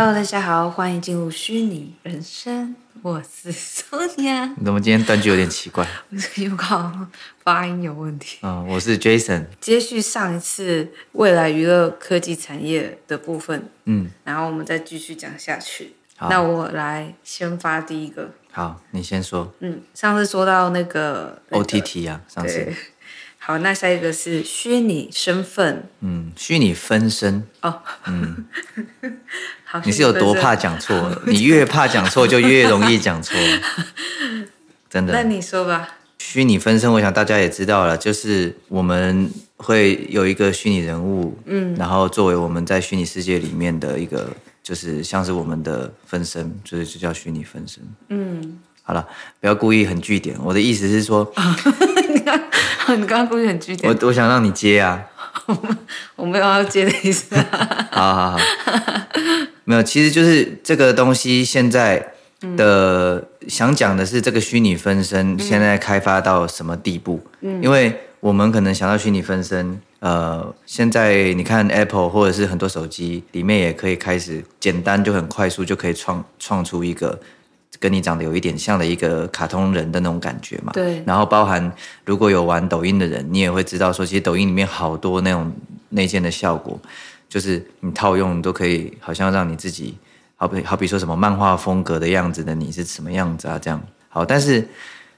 Hello，大家好，欢迎进入虚拟人生。我是 Sonia。你怎么今天断句有点奇怪？有考发音有问题。嗯，我是 Jason。接续上一次未来娱乐科技产业的部分，嗯，然后我们再继续讲下去。好那我来先发第一个。好，你先说。嗯，上次说到那个、那个、OTT 啊，上次。好，那下一个是虚拟身份。嗯，虚拟分身。哦。嗯。好，你是有多怕讲错？你越怕讲错，就越容易讲错。真的。那你说吧。虚拟分身，我想大家也知道了，就是我们会有一个虚拟人物，嗯，然后作为我们在虚拟世界里面的一个，就是像是我们的分身，所以就叫虚拟分身。嗯。好了，不要故意很据点。我的意思是说，你刚，你刚刚故意很据点。我我想让你接啊。我没有要接的意思。好好好，没有，其实就是这个东西现在的、嗯、想讲的是这个虚拟分身现在开发到什么地步？嗯，因为我们可能想到虚拟分身，呃，现在你看 Apple 或者是很多手机里面也可以开始简单就很快速就可以创创出一个。跟你长得有一点像的一个卡通人的那种感觉嘛，对。然后包含如果有玩抖音的人，你也会知道说，其实抖音里面好多那种内建的效果，就是你套用都可以，好像让你自己，好比好比说什么漫画风格的样子的你是什么样子啊？这样好。但是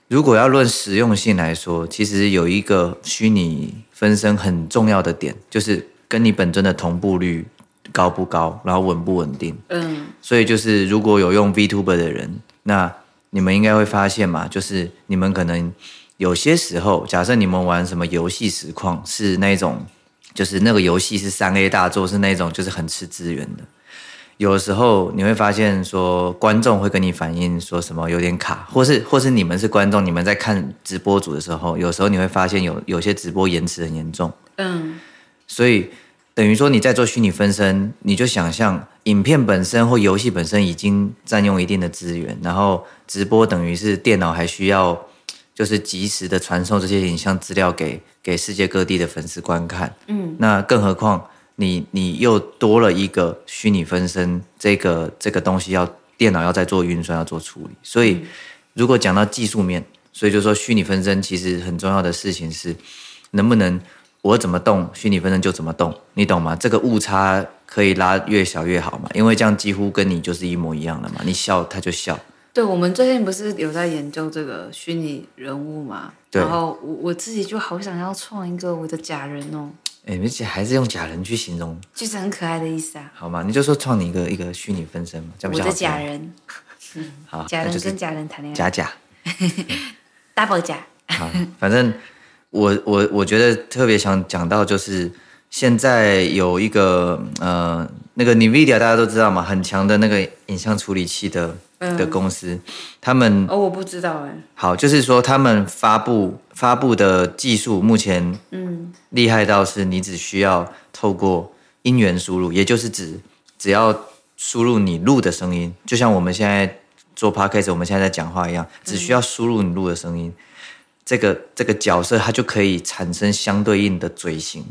如果要论实用性来说，其实有一个虚拟分身很重要的点，就是跟你本尊的同步率。高不高，然后稳不稳定？嗯，所以就是如果有用 VTuber 的人，那你们应该会发现嘛，就是你们可能有些时候，假设你们玩什么游戏实况，是那种，就是那个游戏是三 A 大作，是那种就是很吃资源的。有时候你会发现说，观众会跟你反映说什么有点卡，或是或是你们是观众，你们在看直播组的时候，有时候你会发现有有些直播延迟很严重。嗯，所以。等于说你在做虚拟分身，你就想象影片本身或游戏本身已经占用一定的资源，然后直播等于是电脑还需要就是及时的传送这些影像资料给给世界各地的粉丝观看。嗯，那更何况你你又多了一个虚拟分身，这个这个东西要电脑要再做运算要做处理，所以如果讲到技术面，所以就说虚拟分身其实很重要的事情是能不能。我怎么动，虚拟分身就怎么动，你懂吗？这个误差可以拉越小越好嘛，因为这样几乎跟你就是一模一样的嘛。你笑他就笑。对，我们最近不是有在研究这个虚拟人物嘛？对。然后我我自己就好想要创一个我的假人哦。哎，而且还是用假人去形容，就是很可爱的意思啊。好嘛，你就说创你一个一个虚拟分身嘛，这样比较好。我的假人。嗯。好。假人 跟假人谈恋爱。假假。Double 假。好，反正。我我我觉得特别想讲到，就是现在有一个呃，那个 NVIDIA 大家都知道嘛，很强的那个影像处理器的、嗯、的公司，他们哦，我不知道哎。好，就是说他们发布发布的技术目前嗯厉害到是你只需要透过音源输入，也就是指只要输入你录的声音，就像我们现在做 Podcast，我们现在在讲话一样，只需要输入你录的声音。嗯这个这个角色，它就可以产生相对应的嘴型，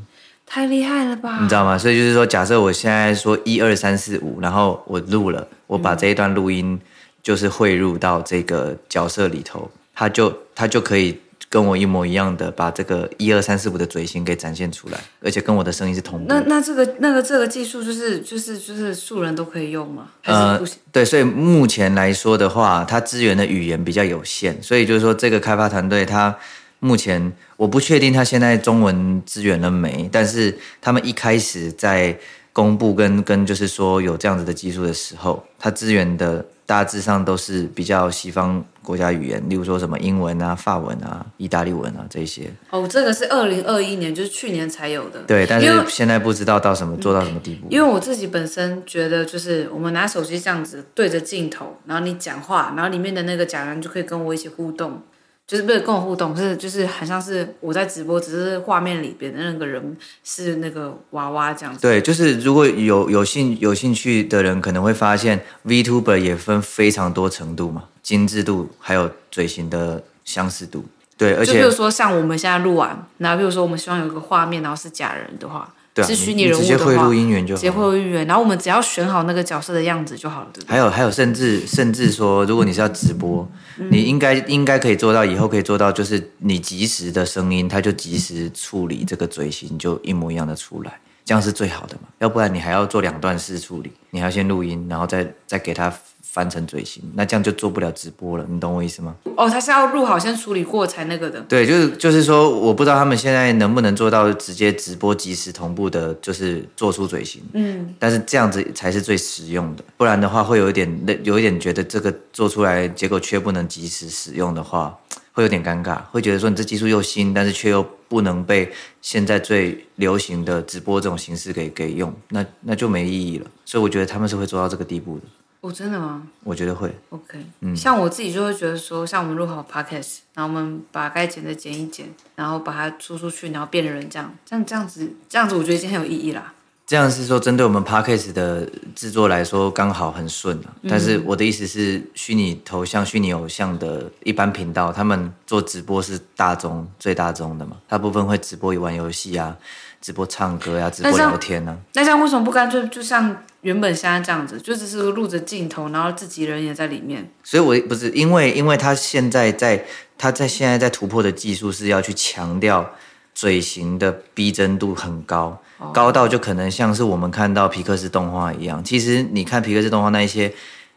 太厉害了吧？你知道吗？所以就是说，假设我现在说一二三四五，然后我录了，我把这一段录音就是汇入到这个角色里头，他就他就可以。跟我一模一样的，把这个一二三四五的嘴型给展现出来，而且跟我的声音是同步。那那这个那个这个技术就是就是就是素人都可以用吗？呃，对，所以目前来说的话，它资源的语言比较有限，所以就是说这个开发团队，它目前我不确定他现在中文资源了没，但是他们一开始在公布跟跟就是说有这样子的技术的时候，他资源的。大致上都是比较西方国家语言，例如说什么英文啊、法文啊、意大利文啊这些。哦，这个是二零二一年，就是去年才有的。对，但是现在不知道到什么做到什么地步。因为我自己本身觉得，就是我们拿手机这样子对着镜头，然后你讲话，然后里面的那个假人就可以跟我一起互动。就是不是跟我互动，是就是很像是我在直播，只是画面里边的那个人是那个娃娃这样子。对，就是如果有有兴有兴趣的人，可能会发现 VTuber 也分非常多程度嘛，精致度还有嘴型的相似度。对，而且就比如说像我们现在录完，然后比如说我们希望有一个画面，然后是假人的话，对啊，是虚拟人物的话，直接会录音源就好，直接会录音源，然后我们只要选好那个角色的样子就好了，对不对？还有还有，甚至甚至说，如果你是要直播，嗯、你应该应该可以做到，以后可以做到，就是你及时的声音，它就及时处理这个嘴型，就一模一样的出来，这样是最好的嘛？要不然你还要做两段式处理，你还要先录音，然后再再给它。翻成嘴型，那这样就做不了直播了，你懂我意思吗？哦，他是要录好，先处理过才那个的。对，就是就是说，我不知道他们现在能不能做到直接直播即时同步的，就是做出嘴型。嗯，但是这样子才是最实用的，不然的话会有一点那有一点觉得这个做出来结果却不能及时使用的话，会有点尴尬，会觉得说你这技术又新，但是却又不能被现在最流行的直播这种形式给给用，那那就没意义了。所以我觉得他们是会做到这个地步的。哦，真的吗？我觉得会。OK，嗯，像我自己就会觉得说，像我们录好 Podcast，然后我们把该剪的剪一剪，然后把它出出去，然后变人这样，这样这样子，这样子我觉得已经很有意义啦。这样是说针对我们 Podcast 的制作来说刚好很顺啊。但是我的意思是，虚拟头像、虚拟偶像的一般频道，他们做直播是大众最大众的嘛？大部分会直播玩游戏啊，直播唱歌呀、啊，直播聊天呢、啊。那这样为什么不干脆就像？原本现在这样子，就只是录着镜头，然后自己人也在里面。所以，我不是因为，因为他现在在，他在现在在突破的技术是要去强调嘴型的逼真度很高，哦、高到就可能像是我们看到皮克斯动画一样。其实你看皮克斯动画那一些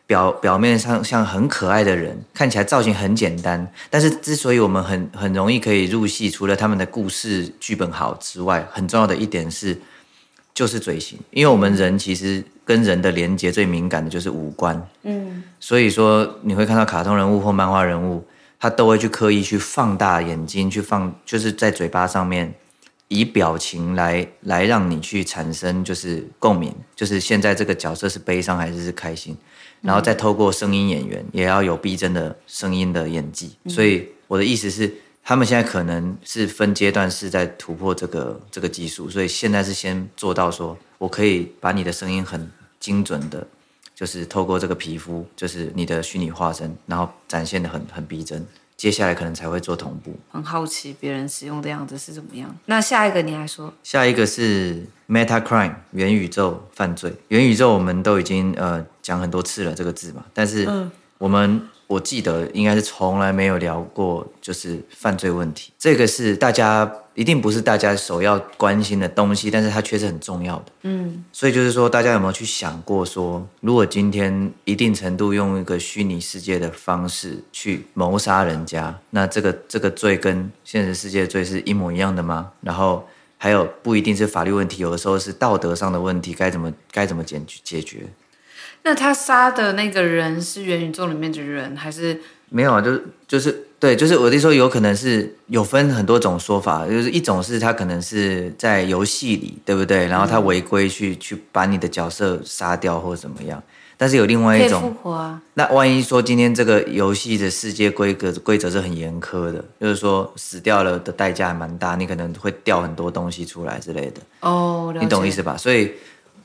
表表面上像很可爱的人，看起来造型很简单，但是之所以我们很很容易可以入戏，除了他们的故事剧本好之外，很重要的一点是。就是嘴型，因为我们人其实跟人的连接最敏感的就是五官，嗯，所以说你会看到卡通人物或漫画人物，他都会去刻意去放大眼睛，去放，就是在嘴巴上面以表情来来让你去产生就是共鸣，就是现在这个角色是悲伤还是是开心，然后再透过声音演员也要有逼真的声音的演技，所以我的意思是。他们现在可能是分阶段是在突破这个这个技术，所以现在是先做到说，我可以把你的声音很精准的，就是透过这个皮肤，就是你的虚拟化身，然后展现的很很逼真。接下来可能才会做同步。很好奇别人使用的样子是怎么样。那下一个你还说？下一个是 Meta Crime 元宇宙犯罪。元宇宙我们都已经呃讲很多次了这个字嘛，但是我们。嗯我记得应该是从来没有聊过，就是犯罪问题。这个是大家一定不是大家首要关心的东西，但是它却是很重要的。嗯，所以就是说，大家有没有去想过说，如果今天一定程度用一个虚拟世界的方式去谋杀人家，那这个这个罪跟现实世界的罪是一模一样的吗？然后还有不一定是法律问题，有的时候是道德上的问题，该怎么该怎么解解决？那他杀的那个人是元宇宙里面的人，还是没有啊？就是就是对，就是我的说，有可能是有分很多种说法，就是一种是他可能是在游戏里，对不对？然后他违规去去把你的角色杀掉或者怎么样。但是有另外一种复活啊。那万一说今天这个游戏的世界规格规则是很严苛的，就是说死掉了的代价还蛮大，你可能会掉很多东西出来之类的。哦，你懂意思吧？所以。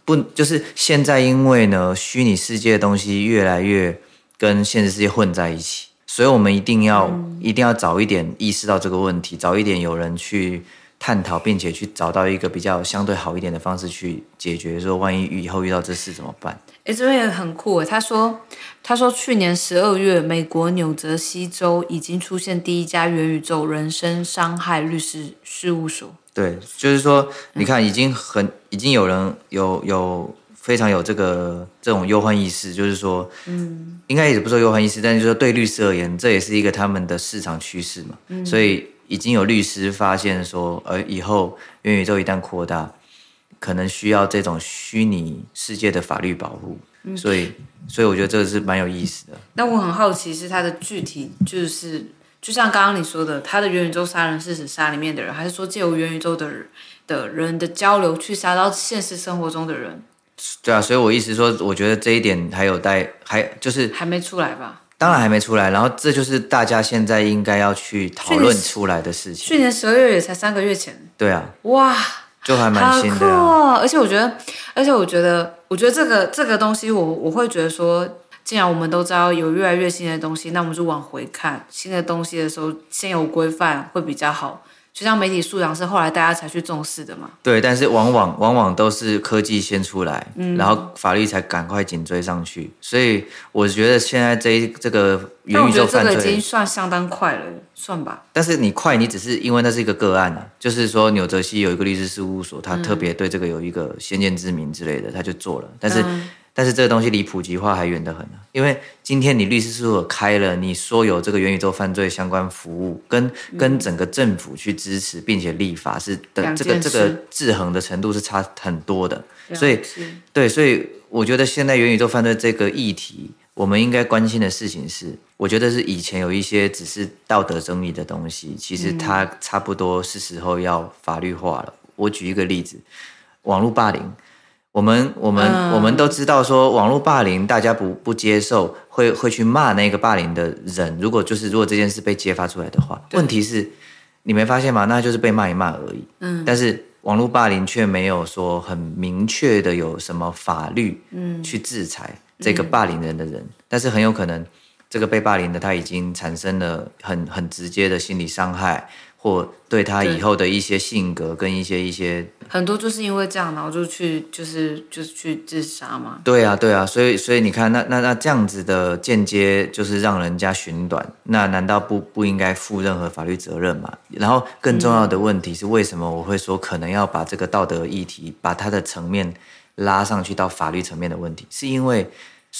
不，就是现在，因为呢，虚拟世界的东西越来越跟现实世界混在一起，所以我们一定要、嗯、一定要早一点意识到这个问题，早一点有人去探讨，并且去找到一个比较相对好一点的方式去解决。说万一以后遇到这事怎么办？哎，这边也很酷诶。他说，他说去年十二月，美国纽泽西州已经出现第一家元宇宙人身伤害律师事务所。对，就是说，你看，已经很，已经有人有有非常有这个这种忧患意识，就是说，嗯，应该也不说忧患意识，但就是说对律师而言，这也是一个他们的市场趋势嘛。嗯，所以已经有律师发现说，呃，以后元宇宙一旦扩大，可能需要这种虚拟世界的法律保护。嗯，所以，所以我觉得这个是蛮有意思的。那我很好奇，是它的具体就是。就像刚刚你说的，它的元宇宙杀人是指杀里面的人，还是说借由元宇宙的人的人的交流去杀到现实生活中的人？对啊，所以我意思说，我觉得这一点还有待还就是还没出来吧？当然还没出来，然后这就是大家现在应该要去讨论出来的事情。去年十二月也才三个月前。对啊。哇，就还蛮新的啊。哦，而且我觉得，而且我觉得，我觉得这个这个东西我，我我会觉得说。既然我们都知道有越来越新的东西，那我们就往回看新的东西的时候，先有规范会比较好。就像媒体素养是后来大家才去重视的嘛。对，但是往往往往都是科技先出来，嗯，然后法律才赶快紧追上去。所以我觉得现在这一这个元宇宙犯罪，这个已经算相当快了，算吧。但是你快，你只是因为那是一个个案啊，就是说纽泽西有一个律师事务所，他特别对这个有一个先见之明之类的，他就做了。但是。嗯但是这个东西离普及化还远得很呢，因为今天你律师事务所开了，你说有这个元宇宙犯罪相关服务，跟跟整个政府去支持并且立法是的，这个这个制衡的程度是差很多的。所以，对，所以我觉得现在元宇宙犯罪这个议题，我们应该关心的事情是，我觉得是以前有一些只是道德争议的东西，其实它差不多是时候要法律化了。我举一个例子，网络霸凌。我们我们、嗯、我们都知道，说网络霸凌，大家不不接受，会会去骂那个霸凌的人。如果就是如果这件事被揭发出来的话，问题是，你没发现吗？那就是被骂一骂而已。嗯，但是网络霸凌却没有说很明确的有什么法律，嗯，去制裁这个霸凌人的人。嗯、但是很有可能，这个被霸凌的他已经产生了很很直接的心理伤害。或对他以后的一些性格跟一些一些很多就是因为这样，然后就去就是就是去自杀嘛。对啊，对啊，所以所以你看，那那那这样子的间接就是让人家寻短，那难道不不应该负任何法律责任吗？然后更重要的问题是，为什么我会说可能要把这个道德议题把它的层面拉上去到法律层面的问题，是因为。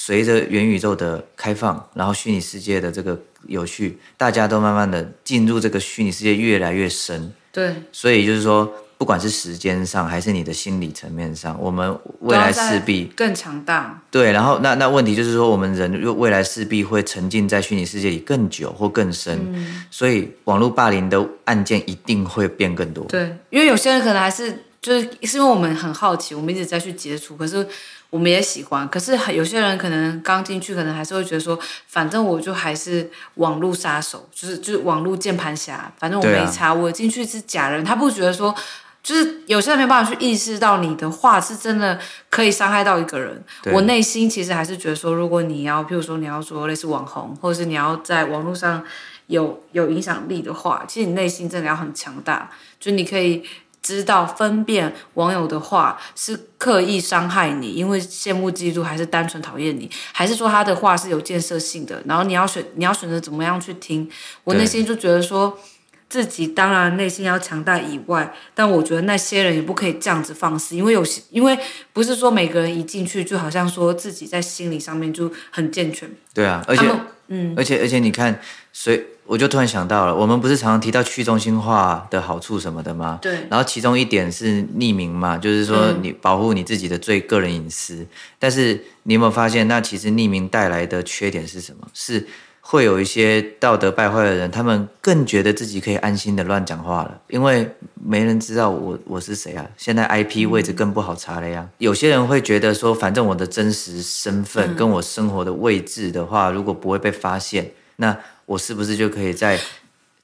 随着元宇宙的开放，然后虚拟世界的这个有趣，大家都慢慢的进入这个虚拟世界越来越深。对，所以就是说，不管是时间上还是你的心理层面上，我们未来势必更强大。对，然后那那问题就是说，我们人未来势必会沉浸在虚拟世界里更久或更深，嗯、所以网络霸凌的案件一定会变更多。对，因为有些人可能还是就是是因为我们很好奇，我们一直在去接触，可是。我们也喜欢，可是有些人可能刚进去，可能还是会觉得说，反正我就还是网络杀手，就是就是网络键盘侠，反正我没差，啊、我进去是假人，他不觉得说，就是有些人没办法去意识到你的话是真的可以伤害到一个人。我内心其实还是觉得说，如果你要，譬如说你要做类似网红，或者是你要在网络上有有影响力的话，其实你内心真的要很强大，就你可以。知道分辨网友的话是刻意伤害你，因为羡慕嫉妒，还是单纯讨厌你，还是说他的话是有建设性的？然后你要选，你要选择怎么样去听？我内心就觉得说，自己当然内心要强大以外，但我觉得那些人也不可以这样子放肆，因为有些，因为不是说每个人一进去就好像说自己在心理上面就很健全。对啊，而且，嗯，而且而且你看，所以。我就突然想到了，我们不是常常提到去中心化的好处什么的吗？对。然后其中一点是匿名嘛，就是说你保护你自己的最个人隐私。嗯。但是你有没有发现，那其实匿名带来的缺点是什么？是会有一些道德败坏的人，他们更觉得自己可以安心的乱讲话了，因为没人知道我我是谁啊。现在 IP 位置更不好查了呀。嗯。有些人会觉得说，反正我的真实身份跟我生活的位置的话，如果不会被发现，那。我是不是就可以在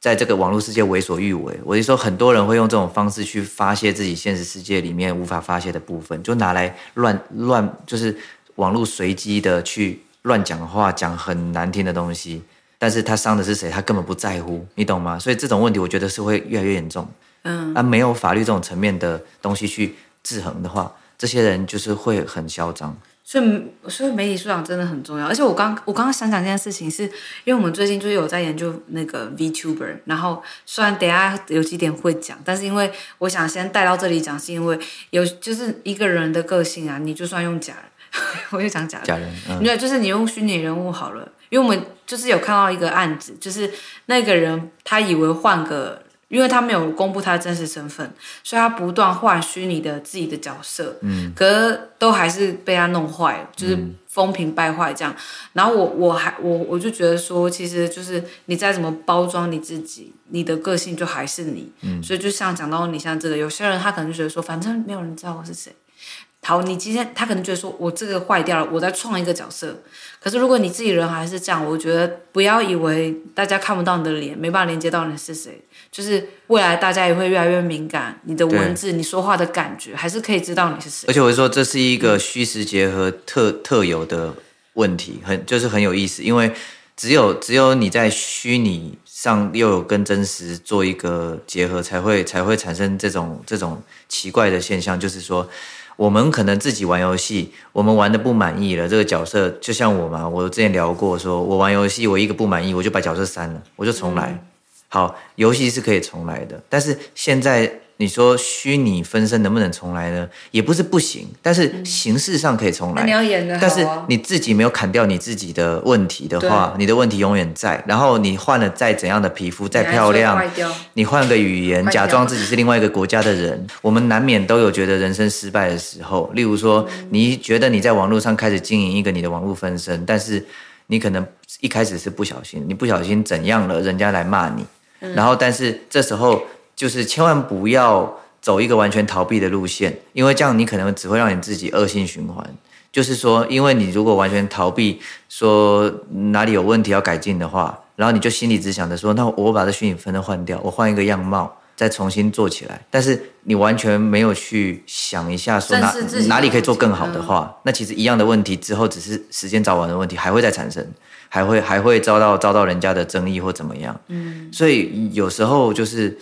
在这个网络世界为所欲为？我就说，很多人会用这种方式去发泄自己现实世界里面无法发泄的部分，就拿来乱乱，就是网络随机的去乱讲话，讲很难听的东西。但是他伤的是谁？他根本不在乎，你懂吗？所以这种问题，我觉得是会越来越严重。嗯，啊，没有法律这种层面的东西去制衡的话，这些人就是会很嚣张。所以，所以媒体素养真的很重要。而且我刚我刚刚想讲这件事情是，是因为我们最近就是有在研究那个 VTuber，然后虽然等下有几点会讲，但是因为我想先带到这里讲，是因为有就是一个人的个性啊，你就算用假人，我就讲假人，假人，嗯，对，就是你用虚拟人物好了，因为我们就是有看到一个案子，就是那个人他以为换个。因为他没有公布他的真实身份，所以他不断换虚拟的自己的角色，嗯，可是都还是被他弄坏，就是风评败坏这样。然后我我还我我就觉得说，其实就是你再怎么包装你自己，你的个性就还是你，嗯，所以就像讲到你像这个，有些人他可能就觉得说，反正没有人知道我是谁。好，你今天他可能觉得说我这个坏掉了，我再创一个角色。可是如果你自己人还是这样，我觉得不要以为大家看不到你的脸，没办法连接到你是谁。就是未来大家也会越来越敏感，你的文字、你说话的感觉，还是可以知道你是谁。而且我说这是一个虚实结合特特有的问题，很就是很有意思，因为只有只有你在虚拟。上又有跟真实做一个结合，才会才会产生这种这种奇怪的现象，就是说。我们可能自己玩游戏，我们玩的不满意了。这个角色就像我嘛，我之前聊过说，说我玩游戏，我一个不满意，我就把角色删了，我就重来。嗯、好，游戏是可以重来的，但是现在。你说虚拟分身能不能重来呢？也不是不行，但是形式上可以重来。嗯、你要演的、啊、但是你自己没有砍掉你自己的问题的话，你的问题永远在。然后你换了再怎样的皮肤，再漂亮，你换个语言，假装自己是另外一个国家的人，我们难免都有觉得人生失败的时候。例如说，你觉得你在网络上开始经营一个你的网络分身，但是你可能一开始是不小心，你不小心怎样了，人家来骂你，然后但是这时候。就是千万不要走一个完全逃避的路线，因为这样你可能只会让你自己恶性循环。就是说，因为你如果完全逃避，说哪里有问题要改进的话，然后你就心里只想着说，那我把这虚拟分身换掉，我换一个样貌，再重新做起来。但是你完全没有去想一下，说哪哪里可以做更好的话，那其实一样的问题之后只是时间早晚的问题，还会再产生，还会还会遭到遭到人家的争议或怎么样。嗯，所以有时候就是。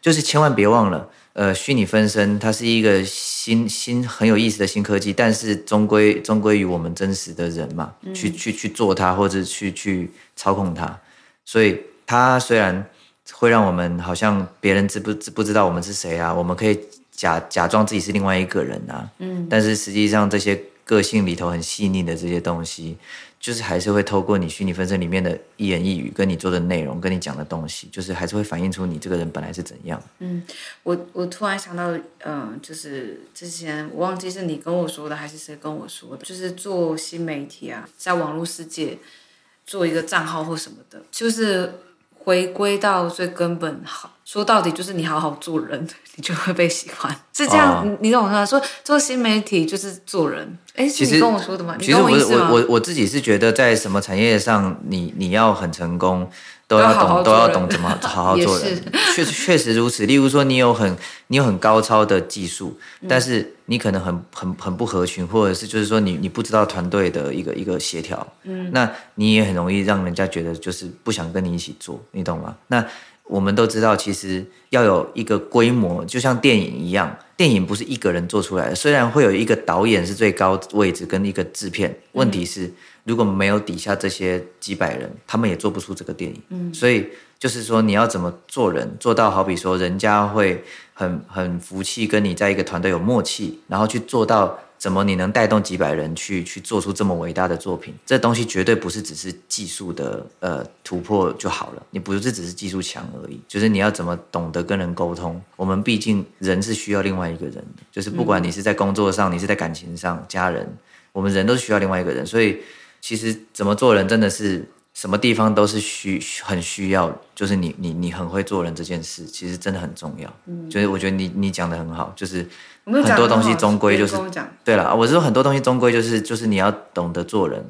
就是千万别忘了，呃，虚拟分身它是一个新新很有意思的新科技，但是终归终归于我们真实的人嘛，嗯、去去去做它或者去去操控它，所以它虽然会让我们好像别人知不知不知道我们是谁啊，我们可以假假装自己是另外一个人啊，嗯，但是实际上这些个性里头很细腻的这些东西。就是还是会透过你虚拟分身里面的一言一语，跟你做的内容，跟你讲的东西，就是还是会反映出你这个人本来是怎样。嗯，我我突然想到，嗯、呃，就是之前我忘记是你跟我说的，还是谁跟我说的，就是做新媒体啊，在网络世界做一个账号或什么的，就是回归到最根本，好说到底就是你好好做人，你就会被喜欢，是这样，哦、你懂我说？说做新媒体就是做人。哎，其实跟我说的吗？其实我我我我自己是觉得，在什么产业上你，你你要很成功，都要懂都要懂怎么 好好做人。确确实如此。例如说，你有很你有很高超的技术，嗯、但是你可能很很很不合群，或者是就是说你你不知道团队的一个一个协调，嗯，那你也很容易让人家觉得就是不想跟你一起做，你懂吗？那。我们都知道，其实要有一个规模，就像电影一样，电影不是一个人做出来的。虽然会有一个导演是最高位置跟一个制片，问题是如果没有底下这些几百人，他们也做不出这个电影。嗯，所以就是说，你要怎么做人，做到好比说，人家会很很服气，跟你在一个团队有默契，然后去做到。怎么你能带动几百人去去做出这么伟大的作品？这东西绝对不是只是技术的呃突破就好了。你不是只是技术强而已，就是你要怎么懂得跟人沟通。我们毕竟人是需要另外一个人的，就是不管你是在工作上，你是在感情上，家人，我们人都是需要另外一个人。所以其实怎么做人真的是什么地方都是需很需要，就是你你你很会做人这件事，其实真的很重要。嗯，就是我觉得你你讲的很好，就是。很多东西终归就是对了，我是说很多东西终归就是就是你要懂得做人，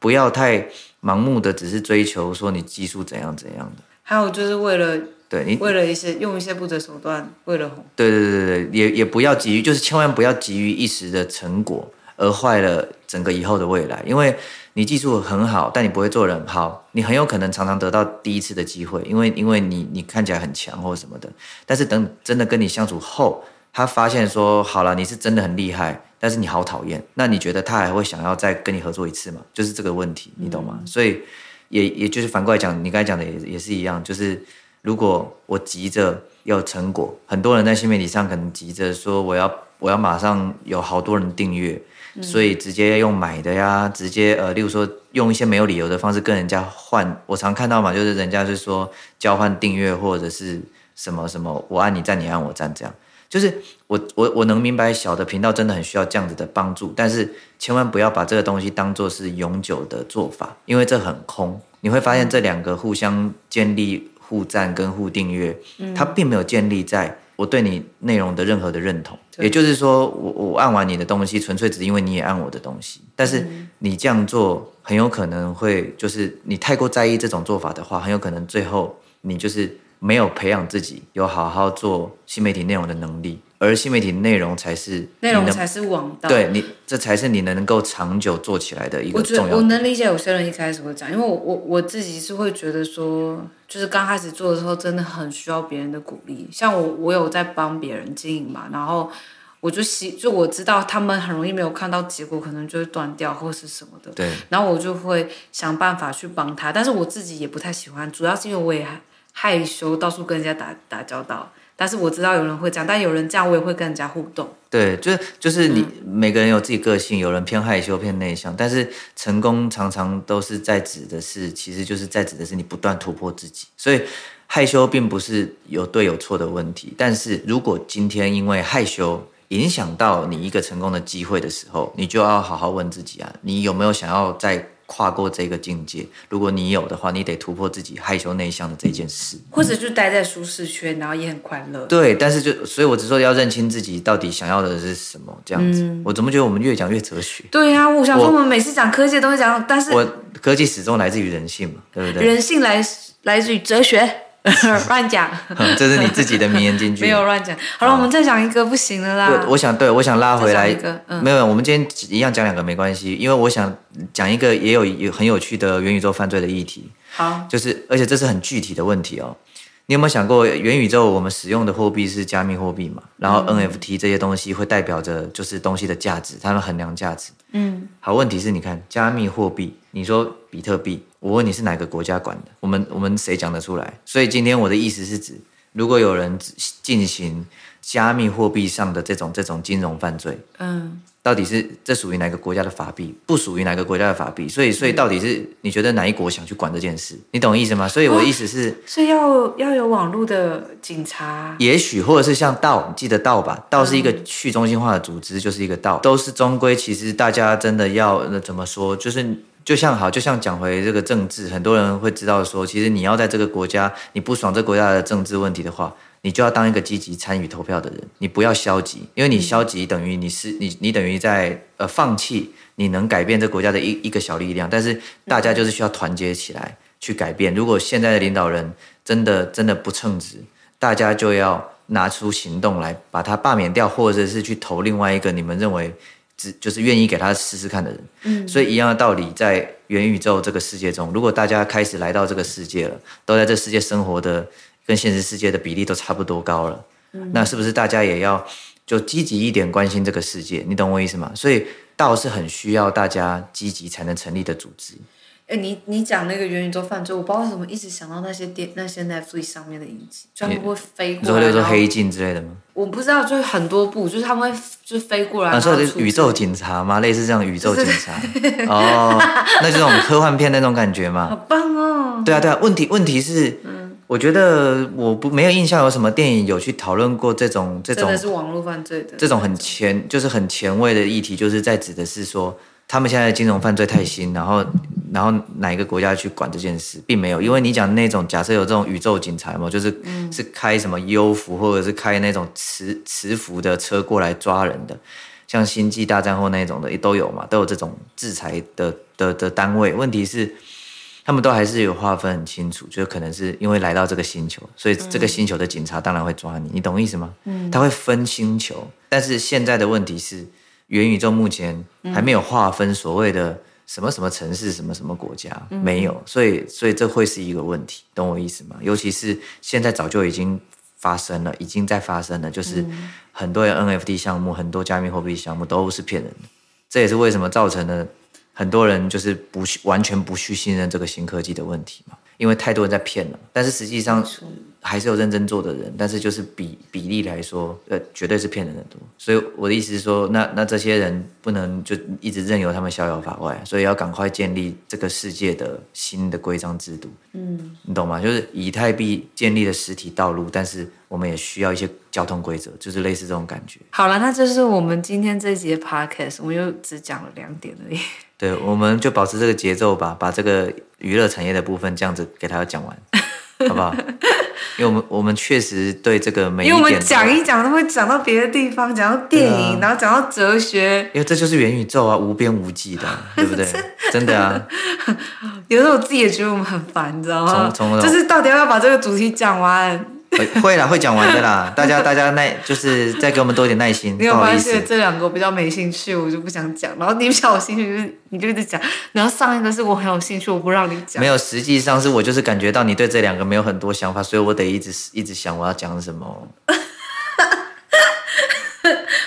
不要太盲目的只是追求说你技术怎样怎样的。还有就是为了对你为了一些用一些不择手段为了红。对对对对，也也不要急于就是千万不要急于一时的成果而坏了整个以后的未来，因为你技术很好，但你不会做人好，你很有可能常常得到第一次的机会，因为因为你你看起来很强或什么的，但是等真的跟你相处后。他发现说：“好了，你是真的很厉害，但是你好讨厌。那你觉得他还会想要再跟你合作一次吗？就是这个问题，你懂吗？嗯、所以也也就是反过来讲，你刚才讲的也也是一样。就是如果我急着要成果，很多人在新媒体上可能急着说我要我要马上有好多人订阅，嗯、所以直接用买的呀，直接呃，例如说用一些没有理由的方式跟人家换。我常看到嘛，就是人家是说交换订阅或者是什么什么，我按你赞，你按我赞这样。”就是我我我能明白小的频道真的很需要这样子的帮助，但是千万不要把这个东西当做是永久的做法，因为这很空。你会发现这两个互相建立互赞跟互订阅，它并没有建立在我对你内容的任何的认同。也就是说，我我按完你的东西，纯粹只是因为你也按我的东西。但是你这样做很有可能会就是你太过在意这种做法的话，很有可能最后你就是。没有培养自己有好好做新媒体内容的能力，而新媒体内容才是内容才是王道。对你，这才是你能够长久做起来的一个重要。我觉得我能理解有些人一开始会讲，因为我我我自己是会觉得说，就是刚开始做的时候真的很需要别人的鼓励。像我，我有在帮别人经营嘛，然后我就希就我知道他们很容易没有看到结果，可能就会断掉或是什么的。对。然后我就会想办法去帮他，但是我自己也不太喜欢，主要是因为我也害羞，到处跟人家打打交道。但是我知道有人会这样，但有人这样，我也会跟人家互动。对，就是就是你、嗯、每个人有自己个性，有人偏害羞偏内向，但是成功常常都是在指的是，其实就是在指的是你不断突破自己。所以害羞并不是有对有错的问题，但是如果今天因为害羞影响到你一个成功的机会的时候，你就要好好问自己啊，你有没有想要在。跨过这个境界，如果你有的话，你得突破自己害羞内向的这件事，或者就待在舒适圈，然后也很快乐。对，但是就所以，我只说要认清自己到底想要的是什么，这样子。嗯、我怎么觉得我们越讲越哲学？对呀、啊，我想说，我们每次讲科技的东西讲，但是我科技始终来自于人性嘛，对不对？人性来来自于哲学。乱讲、嗯，这是你自己的名言金句。没有乱讲。好了，我们再讲一个不行的啦。我我想对，我想拉回来。嗯、没有，我们今天一样讲两个没关系，因为我想讲一个也有有很有趣的元宇宙犯罪的议题。好，就是而且这是很具体的问题哦。你有没有想过，元宇宙我们使用的货币是加密货币嘛？然后 NFT 这些东西会代表着就是东西的价值，它们衡量价值。嗯。好，问题是你看加密货币，你说比特币，我问你是哪个国家管的？我们我们谁讲得出来？所以今天我的意思是指，如果有人进行加密货币上的这种这种金融犯罪，嗯。到底是这属于哪个国家的法币？不属于哪个国家的法币？所以，所以到底是你觉得哪一国想去管这件事？你懂意思吗？所以我的意思是，是、哦、要要有网络的警察，也许或者是像道，你记得道吧？道是一个去中心化的组织，就是一个道，都是终归其实大家真的要那怎么说？就是就像好，就像讲回这个政治，很多人会知道说，其实你要在这个国家你不爽这个国家的政治问题的话。你就要当一个积极参与投票的人，你不要消极，因为你消极等于你是你你等于在呃放弃你能改变这国家的一一个小力量，但是大家就是需要团结起来去改变。如果现在的领导人真的真的不称职，大家就要拿出行动来把他罢免掉，或者是去投另外一个你们认为只就是愿意给他试试看的人。嗯，所以一样的道理，在元宇宙这个世界中，如果大家开始来到这个世界了，都在这世界生活的。跟现实世界的比例都差不多高了，嗯，那是不是大家也要就积极一点关心这个世界？你懂我意思吗？所以道是很需要大家积极才能成立的组织。哎，你你讲那个元宇宙犯罪，我不知道为什么一直想到那些电那些 Netflix 上面的影集，专门会飞过来，你说就是黑镜之类的吗？我不知道，就是很多部，就是他们会就飞过来。啊，说的是宇宙警察吗？类似这样宇宙警察？哦，那这种科幻片那种感觉嘛？好棒哦！对啊，对啊。问题问题是，嗯，我觉得我不没有印象有什么电影有去讨论过这种这种，真的是网络犯罪的这种很前就是很前卫的议题，就是在指的是说。他们现在的金融犯罪太新，然后，然后哪一个国家去管这件事，并没有，因为你讲那种假设有这种宇宙警察嘛，就是是开什么幽浮或者是开那种磁磁浮的车过来抓人的，像星际大战后那种的也都有嘛，都有这种制裁的的的单位。问题是，他们都还是有划分很清楚，就可能是因为来到这个星球，所以这个星球的警察当然会抓你，你懂意思吗？嗯，他会分星球，但是现在的问题是。元宇宙目前还没有划分所谓的什么什么城市、什么什么国家，没有，所以所以这会是一个问题，懂我意思吗？尤其是现在早就已经发生了，已经在发生了，就是很多 NFT 项目、很多加密货币项目都是骗人的，这也是为什么造成了很多人就是不完全不去信任这个新科技的问题嘛，因为太多人在骗了，但是实际上。还是有认真做的人，但是就是比比例来说，呃，绝对是骗人的多。所以我的意思是说，那那这些人不能就一直任由他们逍遥法外，所以要赶快建立这个世界的新的规章制度。嗯，你懂吗？就是以太币建立了实体道路，但是我们也需要一些交通规则，就是类似这种感觉。好了，那这是我们今天这一集的 podcast，我们又只讲了两点而已。对，我们就保持这个节奏吧，把这个娱乐产业的部分这样子给它讲完，好不好？因为我们我们确实对这个每一点，因为我们讲一讲都会讲到别的地方，讲到电影，啊、然后讲到哲学，因为这就是元宇宙啊，无边无际的，对不对？真的啊，有时候我自己也觉得我们很烦，你知道吗？从从就是到底要不要把这个主题讲完。会啦，会讲完的啦。大家，大家耐，就是再给我们多一点耐心。你有发现这两个我比较没兴趣，我就不想讲。然后你比较有兴趣，就是你就一直讲。然后上一个是我很有兴趣，我不让你讲。没有，实际上是我就是感觉到你对这两个没有很多想法，所以我得一直一直想我要讲什么。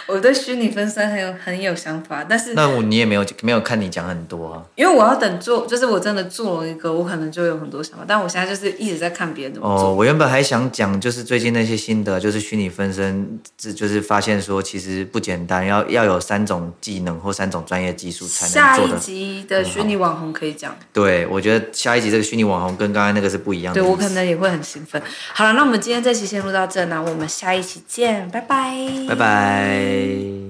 我对虚拟分身很有很有想法，但是那我你也没有没有看你讲很多啊，因为我要等做，就是我真的做了一个，我可能就有很多想法，但我现在就是一直在看别人怎么做。哦，我原本还想讲，就是最近那些心得，就是虚拟分身，这就是发现说其实不简单，要要有三种技能或三种专业技术才能做的。下一集的虚拟网红可以讲。对，我觉得下一集这个虚拟网红跟刚才那个是不一样的。对，我可能也会很兴奋。好了，那我们今天这期先录到这，那我们下一期见，拜拜，拜拜。day.